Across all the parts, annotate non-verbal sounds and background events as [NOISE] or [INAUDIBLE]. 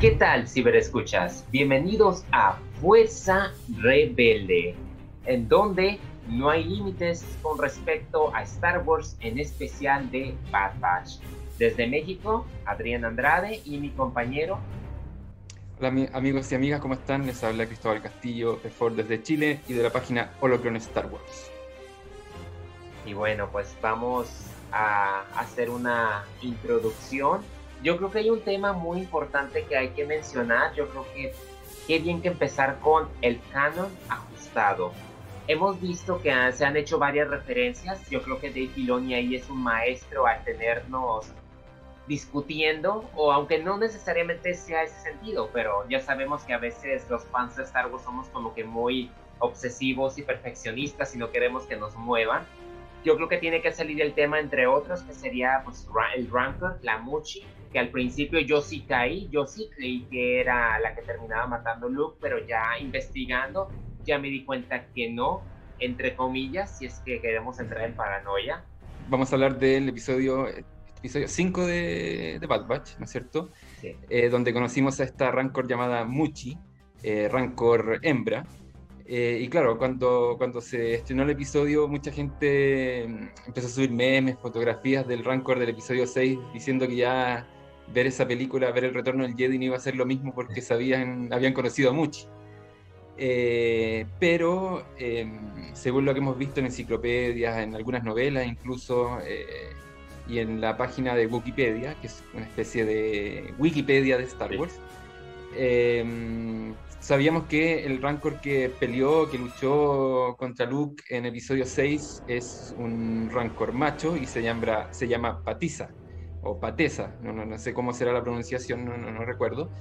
¿Qué tal, ciberescuchas? Bienvenidos a Fuerza Rebelde, en donde no hay límites con respecto a Star Wars, en especial de Bad Batch. Desde México, Adrián Andrade y mi compañero. Hola amigos y amigas, ¿cómo están? Les habla Cristóbal Castillo de Ford desde Chile y de la página Holocron Star Wars. Y bueno, pues vamos a hacer una introducción yo creo que hay un tema muy importante que hay que mencionar. Yo creo que qué bien que empezar con el canon ajustado. Hemos visto que se han hecho varias referencias. Yo creo que Dave Filoni ahí es un maestro al tenernos discutiendo, o aunque no necesariamente sea ese sentido, pero ya sabemos que a veces los fans de Star Wars somos como que muy obsesivos y perfeccionistas y no queremos que nos muevan. Yo creo que tiene que salir el tema, entre otros, que sería pues, el Rancor, la Muchi, que al principio yo sí caí, yo sí creí que era la que terminaba matando Luke, pero ya investigando ya me di cuenta que no, entre comillas, si es que queremos entrar en paranoia. Vamos a hablar del episodio episodio 5 de, de, Bad Batch, ¿no es cierto? Sí. Eh, donde conocimos a esta Rancor llamada Muchi, eh, Rancor hembra, eh, y claro, cuando, cuando se estrenó el episodio, mucha gente mm, empezó a subir memes, fotografías del Rancor del episodio 6, diciendo que ya ver esa película, ver el retorno del Jedi no iba a ser lo mismo porque sabían, habían conocido a Muchi. Eh, pero em, según lo que hemos visto en enciclopedias, en algunas novelas incluso, eh, y en la página de Wikipedia, que es una especie de Wikipedia de Star Wars, em, sabíamos que el Rancor que peleó, que luchó contra Luke en episodio 6 es un Rancor macho y se llama, se llama Patiza o Patesa, no, no, no sé cómo será la pronunciación, no, no, no recuerdo.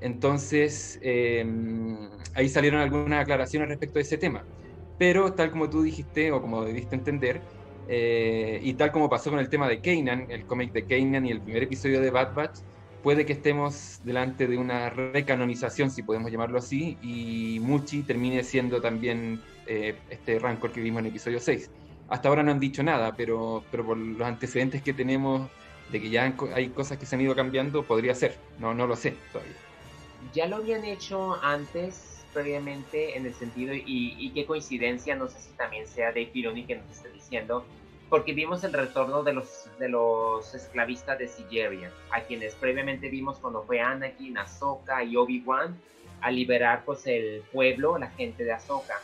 Entonces, em, ahí salieron algunas aclaraciones respecto a ese tema. Pero tal como tú dijiste, o como debiste entender, eh, y tal como pasó con el tema de Kanan, el cómic de Kanan y el primer episodio de Bad Batch, puede que estemos delante de una recanonización, si podemos llamarlo así, y Muchi termine siendo también eh, este Rancor que vimos en episodio 6. Hasta ahora no han dicho nada, pero, pero por los antecedentes que tenemos de que ya hay cosas que se han ido cambiando, podría ser. No, no lo sé todavía. Ya lo habían hecho antes, previamente, en el sentido, y, qué coincidencia, no sé si también sea Dave Filoni que nos esté diciendo, porque vimos el retorno de los, de los esclavistas de Sigeria, a quienes previamente vimos cuando fue Anakin, Ahsoka y Obi-Wan a liberar pues el pueblo, la gente de Ahsoka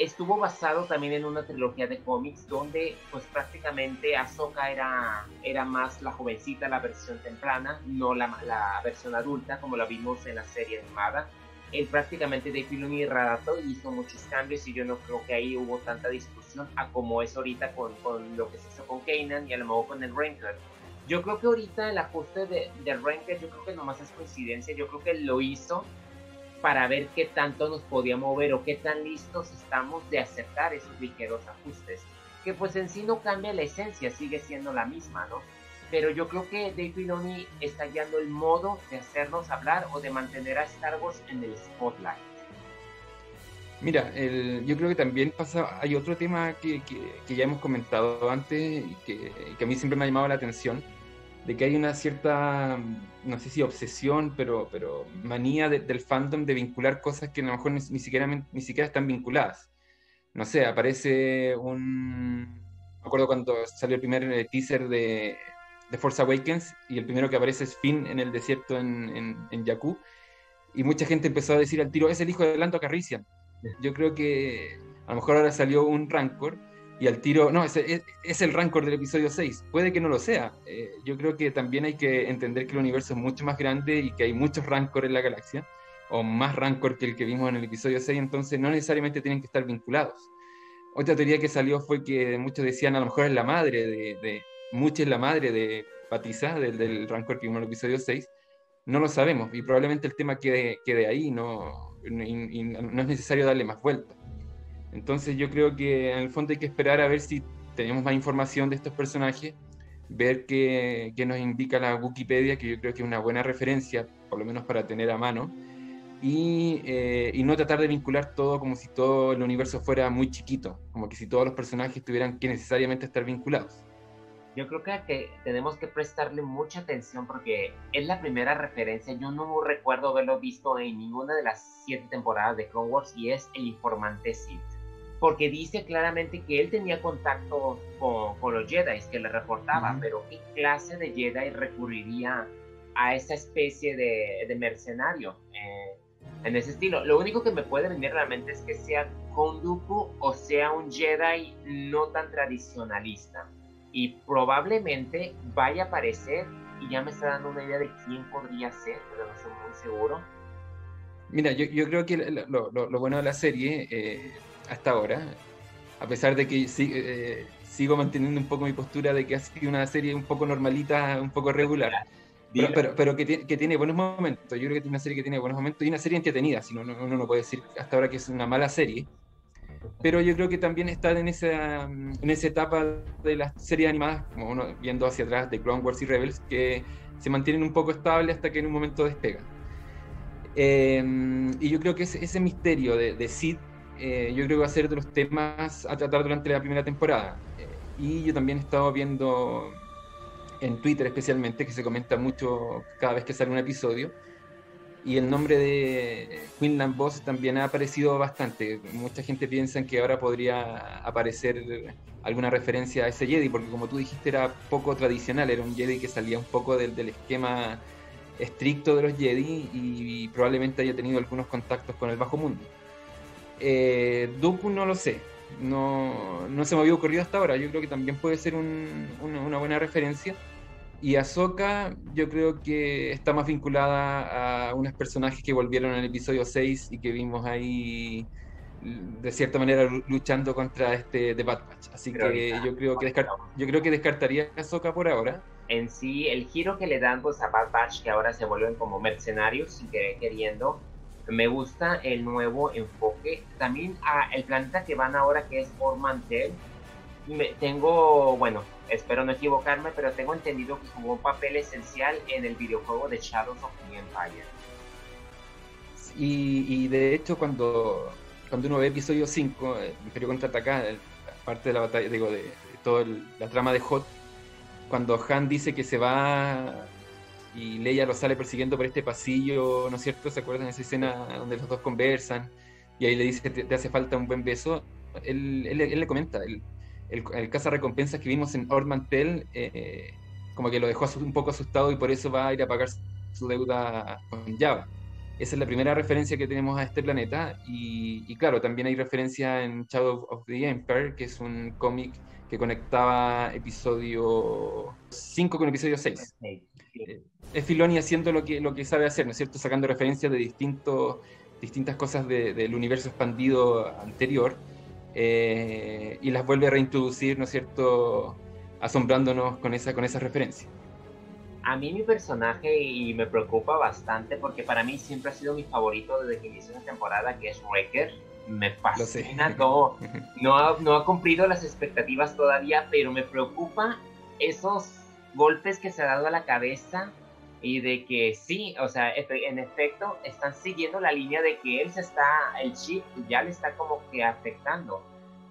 estuvo basado también en una trilogía de cómics donde pues prácticamente Ahsoka era, era más la jovencita, la versión temprana, no la, la versión adulta como la vimos en la serie animada. Él prácticamente de Filoni y hizo muchos cambios y yo no creo que ahí hubo tanta discusión a como es ahorita con, con lo que se hizo con Kanan y a lo mejor con el Rancor. Yo creo que ahorita el ajuste de, de Rancor, yo creo que nomás es coincidencia, yo creo que lo hizo para ver qué tanto nos podía mover o qué tan listos estamos de aceptar esos ligeros ajustes. Que pues en sí no cambia la esencia, sigue siendo la misma, ¿no? Pero yo creo que Dave Filoni está guiando el modo de hacernos hablar o de mantener a Star Wars en el spotlight. Mira, yo creo que también pasa, hay otro tema que, que, ya hemos comentado antes y que, que, a mí siempre me ha llamado la atención, de que hay una cierta, no sé si obsesión, pero, pero manía del fandom de vincular cosas que a lo mejor ni, siquiera, ni siquiera están vinculadas. No sé, aparece un... Me acuerdo cuando salió el primer eh, teaser de, de, Force Awakens y el primero que aparece es Finn en el desierto en, en, en Jakku. Y mucha gente empezó a decir al tiro, es el hijo de Lando Carrician. Yo creo que a lo mejor ahora salió un Rancor y al tiro, no, es, es, el rancor del episodio 6. Puede que no lo sea. Eh, yo creo que también hay que entender que el universo es mucho más grande y que hay muchos rancor en la galaxia, o más rancor que el que vimos en el episodio 6, entonces no necesariamente tienen que estar vinculados. Otra teoría que salió fue que muchos decían a lo mejor es la madre de es la madre de Patiza, del, del rancor que vimos en el episodio 6. No lo sabemos y probablemente el tema quede, quede ahí, no, y no es necesario darle más vueltas. Entonces yo creo que en el fondo hay que esperar a ver si tenemos más información de estos personajes, ver qué, nos indica la Wikipedia, que yo creo que es una buena referencia, por lo menos para tener a mano, y, eh, y, no tratar de vincular todo como si todo el universo fuera muy chiquito, como que si todos los personajes tuvieran que necesariamente estar vinculados. Yo creo que, tenemos que prestarle mucha atención porque es la primera referencia. Yo no recuerdo haberlo visto en ninguna de las siete temporadas de Clone Wars y es el informante Sith. Porque dice claramente que él tenía contacto con, los Jedi, que le reportaba, pero ¿qué clase de Jedi recurriría a esa especie de, mercenario eh, en ese estilo? Lo único que me puede venir realmente es que sea Konduku o sea un Jedi no tan tradicionalista y probablemente vaya a aparecer y ya me está dando una idea de quién podría ser, pero no estoy muy seguro. Mira, yo, yo creo que lo, lo, bueno de la serie eh, hasta ahora, a pesar de que eh, sigo manteniendo un poco mi postura de que ha sido una serie un poco normalita, un poco regular, pero, pero, que, que, tiene buenos momentos. Yo creo que tiene una serie que tiene buenos momentos y una serie entretenida, si no, uno no puede decir hasta ahora que es una mala serie pero yo creo que también están en esa, en esa etapa de las series animadas, como uno viendo hacia atrás de Clone Wars y Rebels, que se mantienen un poco estables hasta que en un momento despegan. Eh, y yo creo que ese, ese misterio de, de Sid, eh, yo creo que va a ser de los temas a tratar durante la primera temporada. Eh, y yo también he estado viendo en Twitter especialmente, que se comenta mucho cada vez que sale un episodio, y el nombre de Quinlan Boss también ha aparecido bastante. Mucha gente piensa que ahora podría aparecer alguna referencia a ese Jedi, porque como tú dijiste era poco tradicional, era un Jedi que salía un poco del, esquema estricto de los Jedi y, probablemente haya tenido algunos contactos con el bajo mundo. Eh, Dooku no lo sé, no, no, se me había ocurrido hasta ahora, yo creo que también puede ser una buena referencia y Ahsoka yo creo que está más vinculada a unos personajes que volvieron en el episodio 6 y que vimos ahí de cierta manera luchando contra este The Bad Batch. Así que yo creo que, yo creo que descartaría a Ahsoka por ahora. En sí, el giro que le dan pues, a Bad Batch, que ahora se vuelven como mercenarios y que queriendo, me gusta el nuevo enfoque. También a el planeta que van ahora, que es Ormantel, tengo, bueno, espero no equivocarme, pero tengo entendido que jugó un papel esencial en el videojuego de Shadows of the Empire. Y, de hecho, cuando, cuando uno ve episodio 5, el Imperio contraataca, parte de la batalla, digo, de, toda la trama de Hot, cuando Han dice que se va y Leia lo sale persiguiendo por este pasillo, ¿no es cierto? ¿Se acuerdan de esa escena donde los dos conversan? Y ahí le dice, te, te hace falta un buen beso. Él, él le comenta, él, el, el caza recompensas que vimos en Ormantel, eh, como que lo dejó un poco asustado y por eso va a ir a pagar su deuda con Java. Esa es la primera referencia que tenemos a este planeta. Y, claro, también hay referencia en Shadow of the Empire, que es un cómic que conectaba episodio 5 con episodio 6. Eh, es Filoni haciendo lo que, lo que sabe hacer, ¿no es cierto? Sacando referencias de distintos, distintas cosas del universo expandido anterior eh, y las vuelve a reintroducir, ¿no es cierto?, asombrándonos con esa, con esa referencia. A mí mi personaje y me preocupa bastante porque para mí siempre ha sido mi favorito desde que inició la temporada, que es Wrecker. Me fascina todo. [LAUGHS] No ha, no ha cumplido las expectativas todavía, pero me preocupa esos golpes que se ha dado a la cabeza y de que sí, o sea, en efecto, están siguiendo la línea de que él se está, el chip ya le está como que afectando.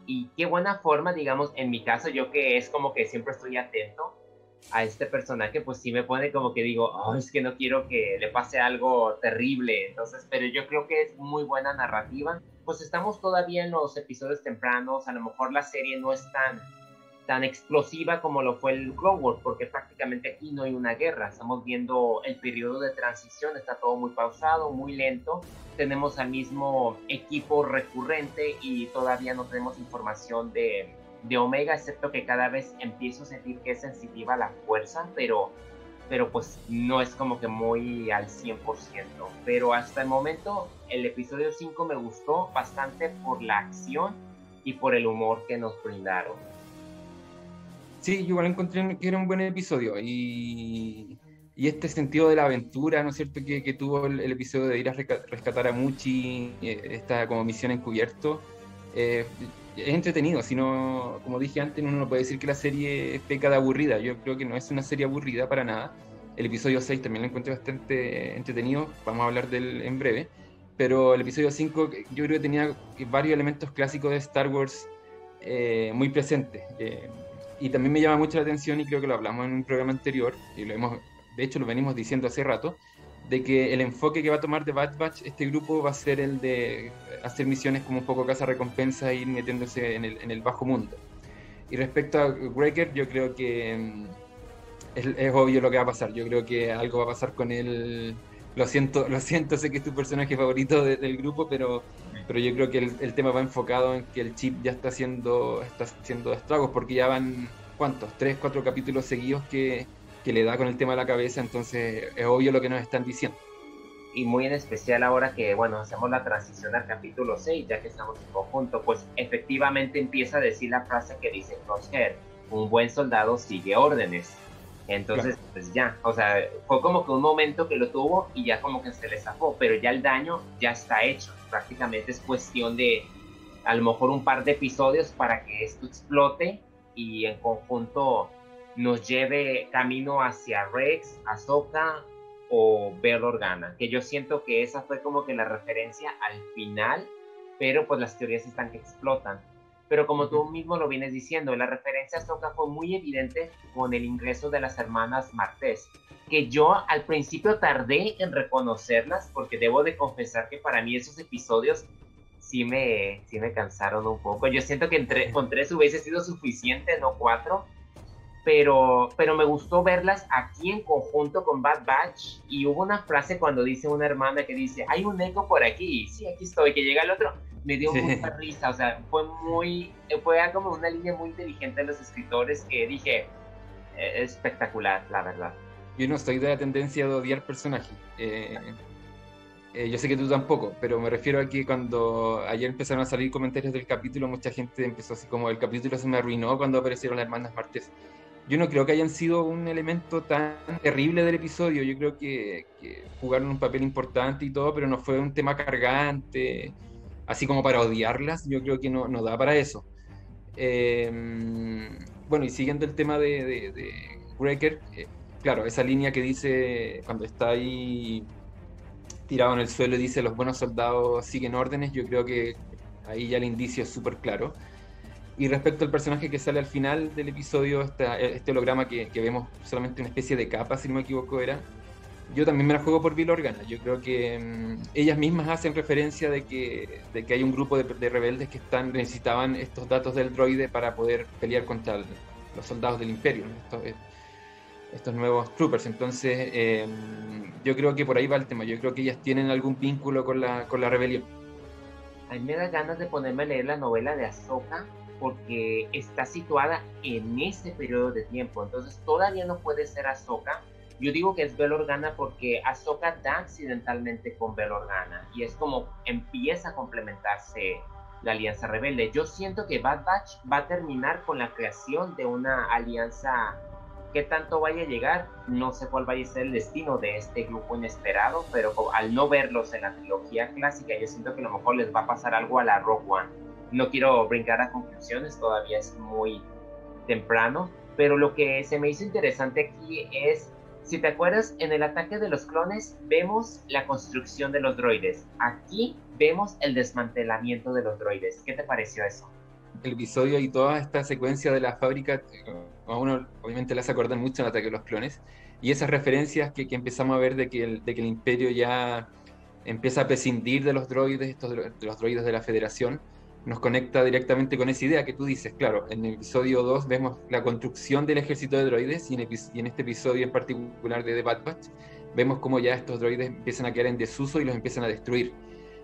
Y qué buena forma, digamos, en mi caso, yo que es como que siempre estoy atento a este personaje, pues sí me pone como que digo, oh, es que no quiero que le pase algo terrible. Entonces, pero yo creo que es muy buena narrativa. Pues estamos todavía en los episodios tempranos, a lo mejor la serie no es tan tan explosiva como lo fue el Clone Wars, porque prácticamente aquí no hay una guerra. Estamos viendo el periodo de transición, está todo muy pausado, muy lento. Tenemos al mismo equipo recurrente y todavía no tenemos información de, de Omega, excepto que cada vez empiezo a sentir que es sensitiva la fuerza, pero, pero pues no es como que muy al 100%. Pero hasta el momento el episodio 5 me gustó bastante por la acción y por el humor que nos brindaron. Sí, yo igual encontré que era un buen episodio y, y este sentido de la aventura, ¿no es cierto?, que, que tuvo el, episodio de ir a rescatar a Muchi, eh, esta como misión encubierto, eh, es entretenido, sino, como dije antes, uno no puede decir que la serie peca de aburrida, yo creo que no es una serie aburrida para nada. El episodio 6 también lo encontré bastante entretenido, vamos a hablar del en breve, pero el episodio 5 yo creo que tenía varios elementos clásicos de Star Wars eh, muy presentes y también me llama mucho la atención, y creo que lo hablamos en un programa anterior, y lo hemos, de hecho lo venimos diciendo hace rato, de que el enfoque que va a tomar de Bad Batch este grupo va a ser el de hacer misiones como un poco casa recompensa e ir metiéndose en el, en el bajo mundo. Y respecto a Breaker, yo creo que mm, es, obvio lo que va a pasar. Yo creo que algo va a pasar con él. Lo siento, lo siento, sé que es tu personaje favorito del grupo, pero, pero yo creo que el, tema va enfocado en que el chip ya está haciendo, está haciendo estragos, porque ya van, ¿cuántos? Tres, cuatro capítulos seguidos que, que le da con el tema de la cabeza, entonces es obvio lo que nos están diciendo. Y muy en especial ahora que, bueno, hacemos la transición al capítulo 6, ya que estamos en conjunto, pues efectivamente empieza a decir la frase que dice Crosshair, un buen soldado sigue órdenes. Entonces, pues ya, o sea, fue como que un momento que lo tuvo y ya como que se le zafó, pero ya el daño ya está hecho. Prácticamente es cuestión de a lo mejor un par de episodios para que esto explote y en conjunto nos lleve camino hacia Rex, Ahsoka o Bell Organa, que yo siento que esa fue como que la referencia al final, pero pues las teorías están que explotan. Pero como tú mismo lo vienes diciendo, la referencia a Ahsoka fue muy evidente con el ingreso de las hermanas Martés, que yo al principio tardé en reconocerlas porque debo de confesar que para mí esos episodios sí me, sí me cansaron un poco. Yo siento que entre, con tres hubiese sido suficiente, no cuatro, pero, pero me gustó verlas aquí en conjunto con Bad Batch y hubo una frase cuando dice una hermana que dice, hay un eco por aquí, sí, aquí estoy, que llega el otro, me dio mucha risa, o sea, fue muy, fue como una línea muy inteligente de los escritores que dije, eh, espectacular, la verdad. Yo no estoy de la tendencia de odiar personajes. Eh, eh, yo sé que tú tampoco, pero me refiero a que cuando ayer empezaron a salir comentarios del capítulo, mucha gente empezó así como el capítulo se me arruinó cuando aparecieron las hermanas Martes yo no creo que hayan sido un elemento tan terrible del episodio. Yo creo que, jugaron un papel importante y todo, pero no fue un tema cargante, así como para odiarlas. Yo creo que no, no da para eso. Em, bueno, y siguiendo el tema de, de, Breaker, eh, claro, esa línea que dice cuando está ahí tirado en el suelo y dice los buenos soldados siguen órdenes, yo creo que ahí ya el indicio es súper claro. Y respecto al personaje que sale al final del episodio, este holograma que, vemos solamente una especie de capa, si no me equivoco era, yo también me la juego por Bill Organa. Yo creo que mm, ellas mismas hacen referencia de que, de que hay un grupo de, rebeldes que están necesitaban estos datos del droide para poder pelear contra los soldados del imperio, estos, estos, nuevos troopers. Entonces, em, yo creo que por ahí va el tema. Yo creo que ellas tienen algún vínculo con la, con la rebelión. A mí me da ganas de ponerme a leer la novela de Ahsoka porque está situada en ese periodo de tiempo. Entonces todavía no puede ser Ahsoka. Yo digo que es Bel Organa porque Ahsoka da accidentalmente con Bel Organa y es como empieza a complementarse la alianza rebelde. Yo siento que Bad Batch va a terminar con la creación de una alianza que tanto vaya a llegar. No sé cuál vaya a ser el destino de este grupo inesperado, pero al no verlos en la trilogía clásica, yo siento que a lo mejor les va a pasar algo a la Rogue One no quiero brincar a conclusiones, todavía es muy temprano, pero lo que se me hizo interesante aquí es, si te acuerdas, en el ataque de los clones vemos la construcción de los droides. Aquí vemos el desmantelamiento de los droides. ¿Qué te pareció eso? El episodio y toda esta secuencia de la fábrica, a uno obviamente las acuerdan mucho en el ataque de los clones, y esas referencias que, empezamos a ver de que, el, imperio ya empieza a prescindir de los droides, estos, de los droides de la federación, nos conecta directamente con esa idea que tú dices. Claro, en el episodio 2 vemos la construcción del ejército de droides y en, este episodio en particular de The Bad Batch vemos cómo ya estos droides empiezan a quedar en desuso y los empiezan a destruir.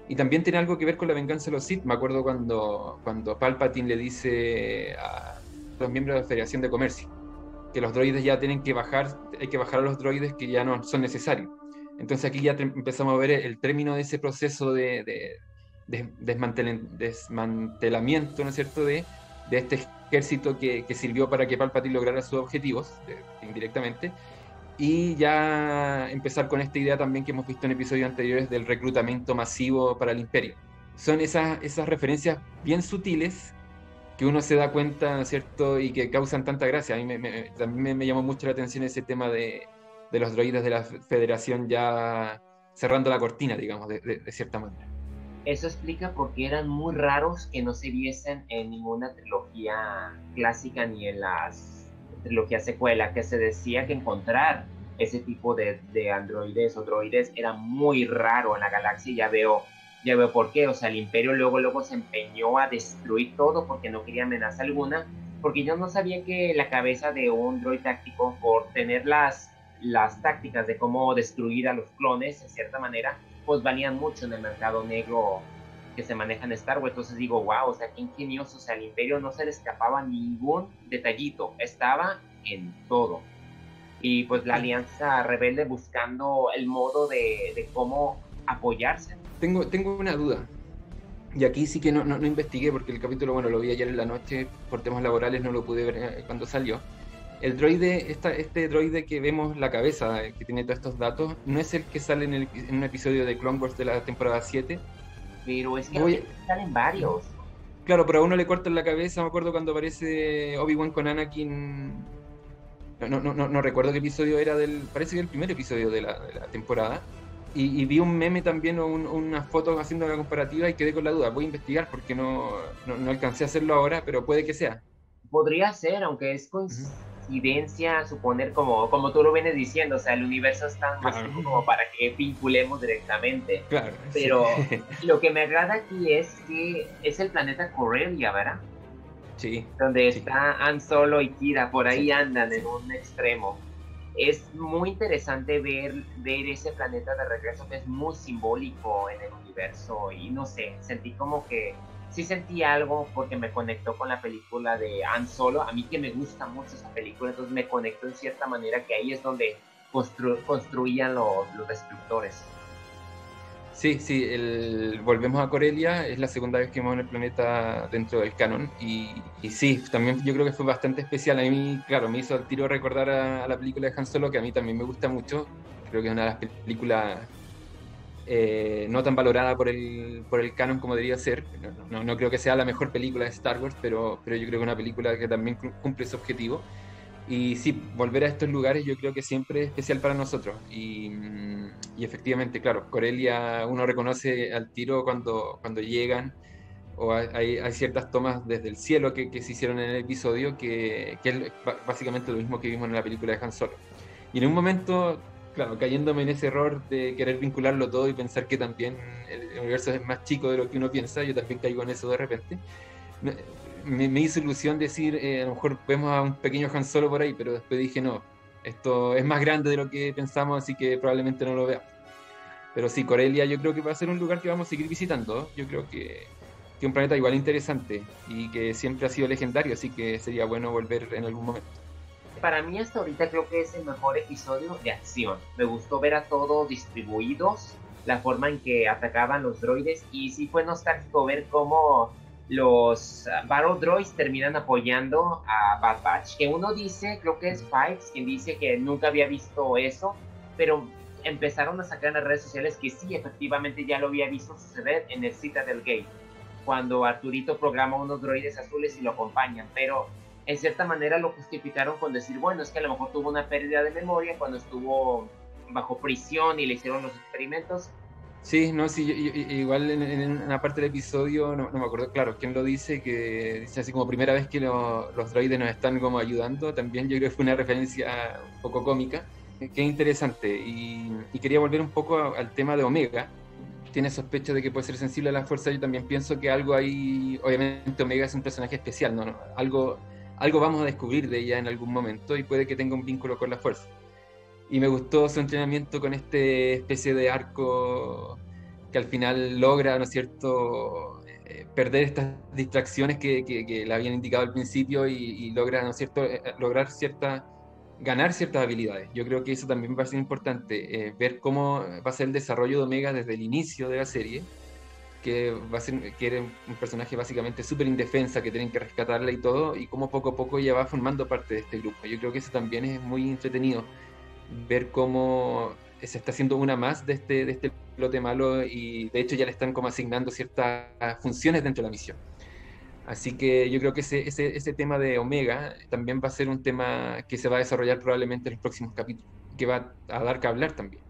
Y también tiene algo que ver con la venganza de los Sith. Me acuerdo cuando, cuando Palpatine le dice a los miembros de la Federación de Comercio que los droides ya tienen que bajar, hay que bajar a los droides que ya no son necesarios. Entonces aquí ya empezamos a ver el término de ese proceso de desmantelamiento, ¿no es cierto?, de, de este ejército que, sirvió para que Palpatine lograra sus objetivos, indirectamente, y ya empezar con esta idea también que hemos visto en episodios anteriores del reclutamiento masivo para el imperio. Son esas, referencias bien sutiles que uno se da cuenta, ¿no es cierto?, y que causan tanta gracia. A mí también me, llamó mucho la atención ese tema de, de, los droides de la federación ya cerrando la cortina, digamos, de, de cierta manera. Eso explica por qué eran muy raros que no se viesen en ninguna trilogía clásica ni en las trilogías secuela, que se decía que encontrar ese tipo de, de androides o droides era muy raro en la galaxia ya veo, ya veo por qué. O sea, el imperio luego, luego se empeñó a destruir todo porque no quería amenaza alguna, porque yo no sabía que la cabeza de un droid táctico, por tener las, las tácticas de cómo destruir a los clones, de cierta manera, pues valían mucho en el mercado negro que se maneja en Star Wars. Entonces digo, wow, o sea, qué ingenioso. O sea, al Imperio no se le escapaba ningún detallito. Estaba en todo. Y pues la Alianza Rebelde buscando el modo de, de cómo apoyarse. Tengo, tengo una duda. Y aquí sí que no, no, investigué porque el capítulo, bueno, lo vi ayer en la noche, por temas laborales no lo pude ver eh, cuando salió. El droide, esta, este droide que vemos la cabeza, eh, que tiene todos estos datos, ¿no es el que sale en, el, en un episodio de Clone Wars de la temporada 7? Pero es que salen varios. Claro, pero a uno le cortan la cabeza, me acuerdo cuando aparece Obi-Wan con Anakin. No, no, no, no, recuerdo qué episodio era del. Parece que el primer episodio de la, de la temporada y, vi un meme también o una foto haciendo la comparativa y quedé con la duda. Voy a investigar porque no, no, alcancé a hacerlo ahora, pero puede que sea. Podría ser, aunque es coincidencia suponer como, como tú lo vienes diciendo, o sea, el universo es tan más como para que vinculemos directamente. Claro. Pero [LAUGHS] lo que me agrada aquí es que es el planeta Corellia, ¿verdad? Sí. Donde está Han Solo y Kira, por ahí andan en un extremo es muy interesante ver, ver ese planeta de regreso que es muy simbólico en el universo y no sé, sentí como que sí sentí algo porque me conectó con la película de Han Solo, a mí que me gusta mucho esa película, entonces me conectó en cierta manera que ahí es donde construían los, destructores. Sí, sí, el, volvemos a Corelia, es la segunda vez que vemos en el planeta dentro del canon y, sí, también yo creo que fue bastante especial. A mí, claro, me hizo el tiro recordar a, la película de Han Solo, que a mí también me gusta mucho. Creo que es una de las películas eh, no tan valorada por el, por el canon como debería ser. No, no, creo que sea la mejor película de Star Wars, pero, pero yo creo que es una película que también cumple su objetivo. Y sí, volver a estos lugares yo creo que siempre es especial para nosotros. Y, y, efectivamente, claro, Corelia uno reconoce al tiro cuando, cuando llegan, o hay, hay ciertas tomas desde el cielo que, que, se hicieron en el episodio, que, que, es básicamente lo mismo que vimos en la película de Han Solo. Y en un momento, claro, cayéndome en ese error de querer vincularlo todo y pensar que también el universo es más chico de lo que uno piensa, yo también caigo en eso de repente me, hizo ilusión decir, eh, a lo mejor vemos a un pequeño Han Solo por ahí, pero después dije, no, esto es más grande de lo que pensamos, así que probablemente no lo veamos. Pero sí, Corelia yo creo que va a ser un lugar que vamos a seguir visitando. Yo creo que, que un planeta igual interesante y que siempre ha sido legendario, así que sería bueno volver en algún momento. Para mí hasta ahorita creo que es el mejor episodio de acción. Me gustó ver a todos distribuidos, la forma en que atacaban los droides y sí fue nostálgico ver cómo los uh, Battle Droids terminan apoyando a Bad Batch. Que uno dice, creo que es Fives, quien dice que nunca había visto eso, pero empezaron a sacar en las redes sociales que sí, efectivamente ya lo había visto suceder en el Citadel Gate, cuando Arturito programa unos droides azules y lo acompañan, pero en cierta manera lo justificaron con decir, bueno, es que a lo mejor tuvo una pérdida de memoria cuando estuvo bajo prisión y le hicieron los experimentos, Sí, no, sí, igual en, una parte del episodio, no, me acuerdo, claro, quién lo dice, que dice así como primera vez que los droides nos están como ayudando, también yo creo que fue una referencia un poco cómica, que interesante, y, quería volver un poco al tema de Omega, tiene sospecha de que puede ser sensible a la fuerza, yo también pienso que algo ahí, obviamente Omega es un personaje especial, ¿no? Algo, algo vamos a descubrir de ella en algún momento y puede que tenga un vínculo con la fuerza y me gustó su entrenamiento con este especie de arco que al final logra, ¿no es cierto?, eh, perder estas distracciones que, que, le habían indicado al principio y, logra, ¿no es cierto?, eh, eh, lograr cierta, ganar ciertas habilidades. Yo creo que eso también va a ser importante, ver cómo va a ser el desarrollo de Omega desde el inicio de la serie, que va a ser que era un personaje básicamente súper indefensa, que tienen que rescatarla y todo, y cómo poco a poco ella va formando parte de este grupo. Yo creo que eso también es muy entretenido ver cómo se está haciendo una más de este, de este lote malo y de hecho ya le están como asignando ciertas funciones dentro de la misión. Así que yo creo que ese, ese, ese, tema de Omega también va a ser un tema que se va a desarrollar probablemente en los próximos capítulos, que va a dar que hablar también.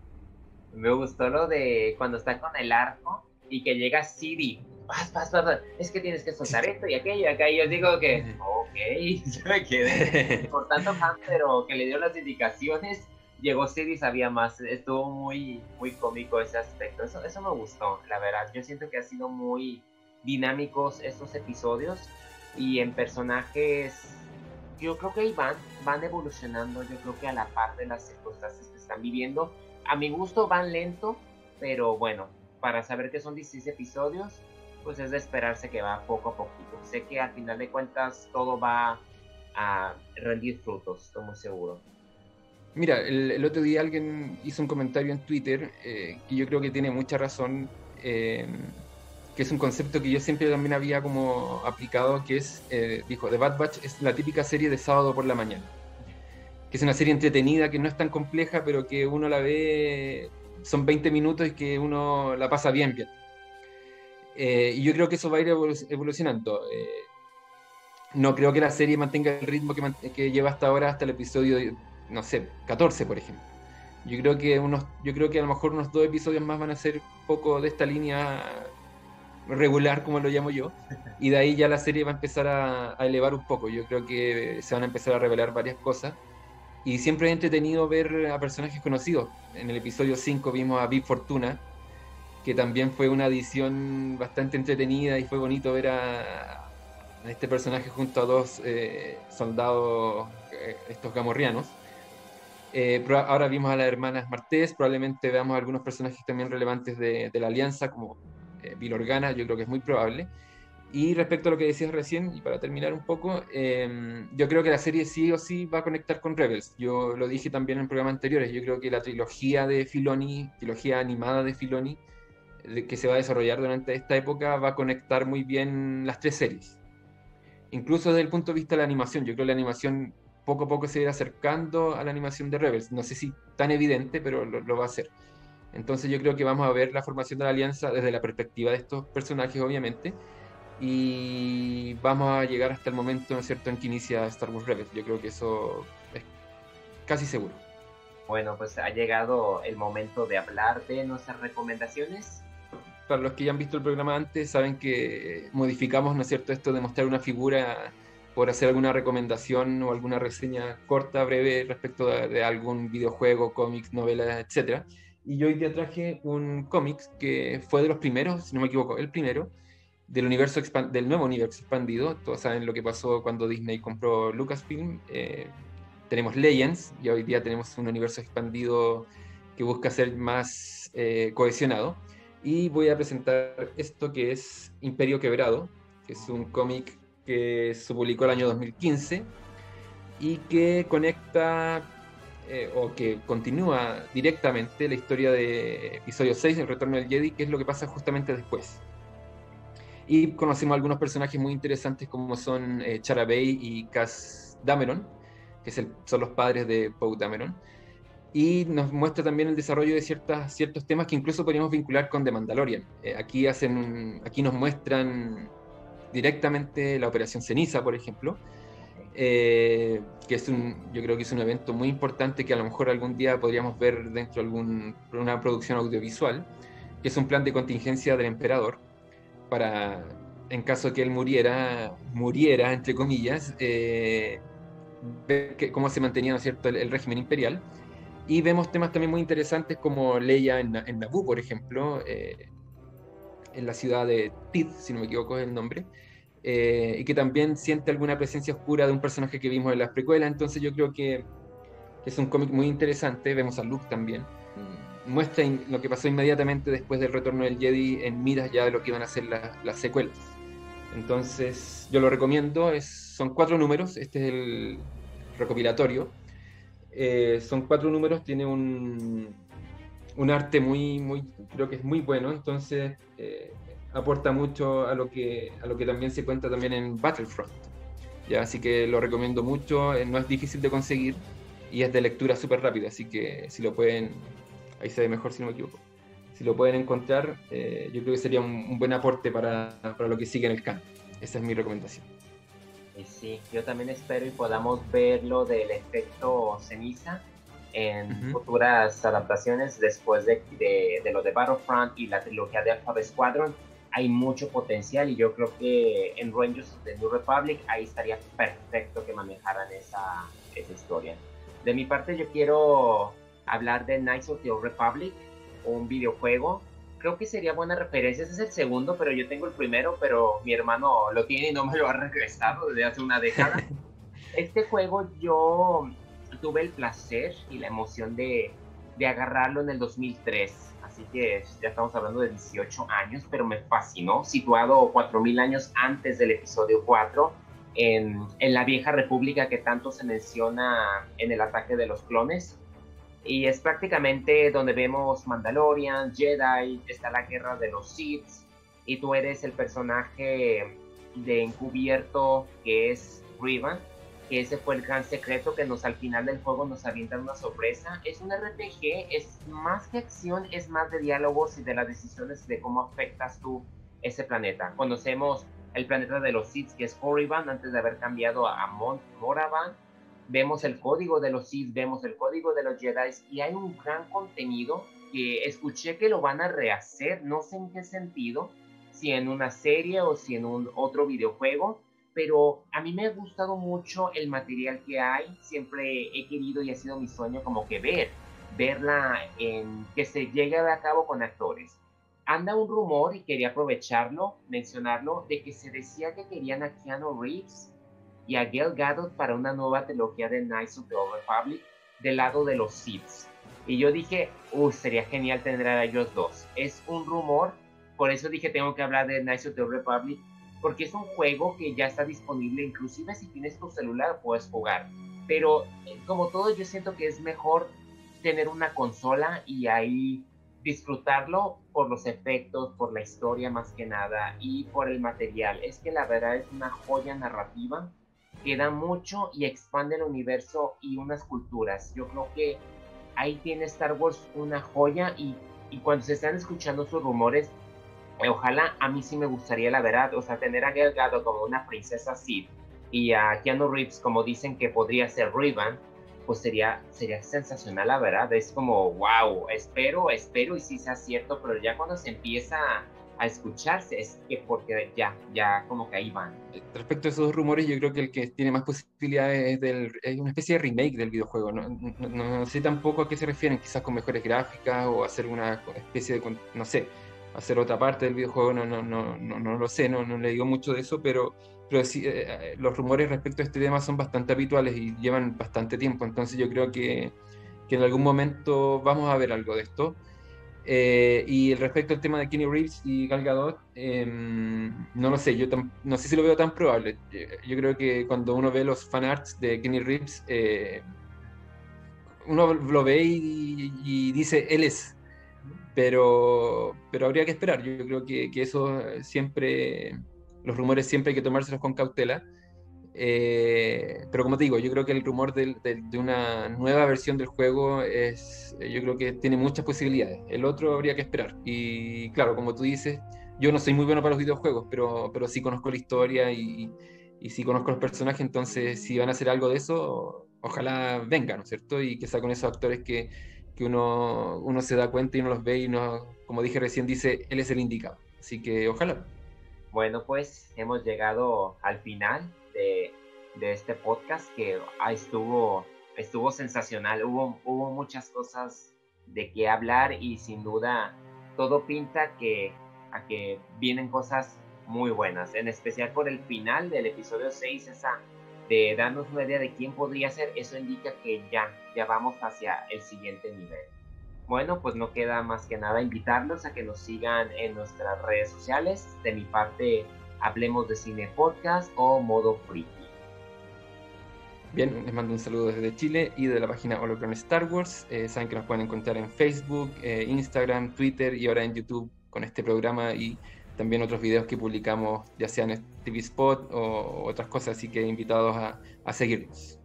Me gustó lo de cuando está con el arco y que llega Siri, vas, vas, vas, es que tienes que soltar esto y aquello y acá, y yo digo que, ok, [LAUGHS] se me quedé [LAUGHS] por tanto fan, pero que le dio las indicaciones, llegó Siri sabía más, estuvo muy, muy cómico ese aspecto, eso, eso me gustó, la verdad, yo siento que ha sido muy dinámicos estos episodios y en personajes yo creo que van, van evolucionando, yo creo que a la par de las circunstancias que están viviendo. A mi gusto van lento, pero bueno, para saber que son 16 episodios, pues es de esperarse que va poco a poquito. Sé que al final de cuentas todo va a rendir frutos, estoy muy seguro. Mira, el, otro día alguien hizo un comentario en Twitter eh, que yo creo que tiene mucha razón. Eh, que es un concepto que yo siempre también había como aplicado, que es, eh, dijo, The Bad Batch es la típica serie de sábado por la mañana, que es una serie entretenida, que no es tan compleja, pero que uno la ve, son 20 minutos y que uno la pasa bien, bien. Eh, y yo creo que eso va a ir evolucionando. Eh, no creo que la serie mantenga el ritmo que, que, lleva hasta ahora, hasta el episodio, no sé, 14, por ejemplo. Yo creo que unos, yo creo que a lo mejor unos dos episodios más van a ser poco de esta línea regular, como lo llamo yo, y de ahí ya la serie va a empezar a, elevar un poco. Yo creo que se van a empezar a revelar varias cosas. Y siempre es entretenido ver a personajes conocidos. En el episodio 5 vimos a Big Fortuna, que también fue una edición bastante entretenida y fue bonito ver a, este personaje junto a dos eh, soldados, eh, estos gamorrianos. Eh, ahora vimos a las hermanas Martés, probablemente veamos algunos personajes también relevantes de, de la alianza, como Vilorgana, yo creo que es muy probable. Y respecto a lo que decías recién, y para terminar un poco, em, yo creo que la serie sí o sí va a conectar con Rebels. Yo lo dije también en programas anteriores, yo creo que la trilogía de Filoni, trilogía animada de Filoni, que se va a desarrollar durante esta época, va a conectar muy bien las tres series. Incluso desde el punto de vista de la animación, yo creo que la animación poco a poco se irá acercando a la animación de Rebels. No sé si tan evidente, pero lo va a hacer. Entonces yo creo que vamos a ver la formación de la alianza desde la perspectiva de estos personajes, obviamente, y vamos a llegar hasta el momento, ¿no es cierto?, en que inicia Star Wars Rebels. Yo creo que eso es casi seguro. Bueno, pues ha llegado el momento de hablar de nuestras recomendaciones. Para los que ya han visto el programa antes, saben que modificamos, ¿no es cierto?, esto de mostrar una figura por hacer alguna recomendación o alguna reseña corta, breve respecto de, de algún videojuego, cómics, novelas, etcétera y yo hoy día traje un cómic que fue de los primeros, si no me equivoco, el primero, del, universo del nuevo universo expandido. Todos saben lo que pasó cuando Disney compró Lucasfilm. Eh, tenemos Legends y hoy día tenemos un universo expandido que busca ser más eh, cohesionado. Y voy a presentar esto que es Imperio Quebrado, que es un cómic que se publicó el año 2015 y que conecta eh, o que continúa directamente la historia de episodio 6, El Retorno del Jedi, que es lo que pasa justamente después. Y conocemos algunos personajes muy interesantes como son eh, Charabey y Cass Dameron, que son los padres de Poe Dameron. Y nos muestra también el desarrollo de ciertos temas que incluso podríamos vincular con The Mandalorian. Eh, aquí, hacen, aquí nos muestran directamente la Operación Ceniza, por ejemplo, eh, que es un, yo creo que es un evento muy importante que a lo mejor algún día podríamos ver dentro de alguna producción audiovisual, que es un plan de contingencia del emperador para, en caso que él muriera, muriera, entre comillas, eh, ver que, cómo se mantenía cierto? El, régimen imperial. Y vemos temas también muy interesantes como Leia en, en Naboo, por ejemplo, eh, en la ciudad de Tid, si no me equivoco es el nombre, eh, y que también siente alguna presencia oscura de un personaje que vimos en las precuelas. Entonces yo creo que es un cómic muy interesante. Vemos a Luke también. Muestra lo que pasó inmediatamente después del retorno del Jedi en miras ya de lo que iban a ser las secuelas. Entonces yo lo recomiendo. Es, son cuatro números. Este es el recopilatorio. Eh, son cuatro números. Tiene un, un arte muy, muy, creo que es muy bueno. Entonces eh, aporta mucho a lo que, a lo que también se cuenta también en Battlefront. ¿ya? Así que lo recomiendo mucho, eh, no es difícil de conseguir y es de lectura súper rápida, así que si lo pueden, ahí se ve mejor si no me equivoco, si lo pueden encontrar, eh, yo creo que sería un, buen aporte para, para, lo que sigue en el campo. Esa es mi recomendación. Sí, yo también espero y podamos ver lo del efecto ceniza en futuras adaptaciones después de, de, lo de Battlefront y la trilogía de Alpha Squadron. Hay mucho potencial y yo creo que en Rangers of the New Republic ahí estaría perfecto que manejaran esa, esa historia. De mi parte yo quiero hablar de Knights of the Old Republic, un videojuego. Creo que sería buena referencia. Ese es el segundo, pero yo tengo el primero, pero mi hermano lo tiene y no me lo ha regresado desde hace una década. [LAUGHS] este juego yo tuve el placer y la emoción de, de agarrarlo en el 2003. Así que ya estamos hablando de 18 años, pero me fascinó, situado 4.000 años antes del episodio 4, en, en la vieja república que tanto se menciona en el ataque de los clones. Y es prácticamente donde vemos Mandalorian, Jedi, está la guerra de los Sith, y tú eres el personaje de encubierto que es Riven, que ese fue el gran secreto que nos al final del juego nos avientan una sorpresa. Es un RPG, es más que acción, es más de diálogos y de las decisiones de cómo afectas tú ese planeta. Conocemos el planeta de los Sith, que es Korriban, antes de haber cambiado a Mont Moravan vemos el código de los Sith, vemos el código de los Jedi y hay un gran contenido que escuché que lo van a rehacer, no sé en qué sentido, si en una serie o si en un otro videojuego, pero a mí me ha gustado mucho el material que hay, siempre he querido y ha sido mi sueño como que ver, verla en que se llegue a cabo con actores. Anda un rumor y quería aprovecharlo, mencionarlo, de que se decía que querían a Keanu Reeves y a Gail Gadot para una nueva trilogía de Knights of the Old Republic del lado de los Sith. Y yo dije, uy, sería genial tener a ellos dos. Es un rumor, por eso dije tengo que hablar de Knights of the Old Republic, porque es un juego que ya está disponible, inclusive si tienes tu celular puedes jugar. Pero eh, como todo yo siento que es mejor tener una consola y ahí disfrutarlo por los efectos, por la historia más que nada y por el material. Es que la verdad es una joya narrativa que da mucho y expande el universo y unas culturas. Yo creo que ahí tiene Star Wars una joya y, y cuando se están escuchando sus rumores, eh, ojalá a mí sí me gustaría la verdad, o sea, tener a Gal Gadot como una princesa Sith y a Keanu Reeves como dicen que podría ser Rivan, pues sería, sería sensacional la verdad, es como wow, espero, espero y sí sea cierto, pero ya cuando se empieza a escucharse, es que porque ya, ya como que ahí van. Respecto a esos rumores, yo creo que el que tiene más posibilidades es, del, es una especie de remake del videojuego. ¿no? No, sé tampoco a qué se refieren, quizás con mejores gráficas o hacer una especie de, no sé, hacer otra parte del videojuego, no, no, no, no, no lo sé, no, no le digo mucho de eso, pero, pero sí, eh, eh, los rumores respecto a este tema son bastante habituales y llevan bastante tiempo, entonces yo creo que, que en algún momento vamos a ver algo de esto. Eh, y respecto al tema de Kenny Reeves y Gal Gadot, em, no lo sé, yo no sé si lo veo tan probable. Eh, yo creo que cuando uno ve los fanarts de Kenny Reeves, eh, uno lo ve y, dice, él es. Pero, pero habría que esperar. Yo creo que, que eso siempre, los rumores siempre hay que tomárselos con cautela. Eh, pero como te digo, yo creo que el rumor de, una nueva versión del juego es, yo creo que tiene muchas posibilidades. El otro habría que esperar. Y claro, como tú dices, yo no soy muy bueno para los videojuegos, pero, pero sí conozco la historia y, y sí conozco los personajes, entonces si van a hacer algo de eso, ojalá venga, ¿no es cierto? Y que con esos actores que, que uno, uno se da cuenta y uno los ve y no, como dije recién, dice, él es el indicado. Así que ojalá. Bueno, pues hemos llegado al final de, este podcast que ah, estuvo, estuvo sensacional. Hubo, hubo muchas cosas de qué hablar y sin duda todo pinta que, a que vienen cosas muy buenas, en especial por el final del episodio 6, esa de darnos una idea de quién podría ser, eso indica que ya, ya vamos hacia el siguiente nivel. Bueno, pues no queda más que nada invitarlos a que nos sigan en nuestras redes sociales. De mi parte, Hablemos de Cine Podcast o Modo Friki. Bien, les mando un saludo desde Chile y de la página Holocron Star Wars. Eh, saben que nos pueden encontrar en Facebook, eh, Instagram, Twitter y ahora en YouTube con este programa y también otros videos que publicamos, ya sean en TV Spot o otras cosas, así que invitados a, a seguirnos.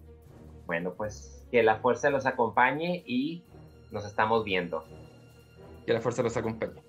Bueno, pues que la fuerza los acompañe y nos estamos viendo. Que la fuerza los acompañe.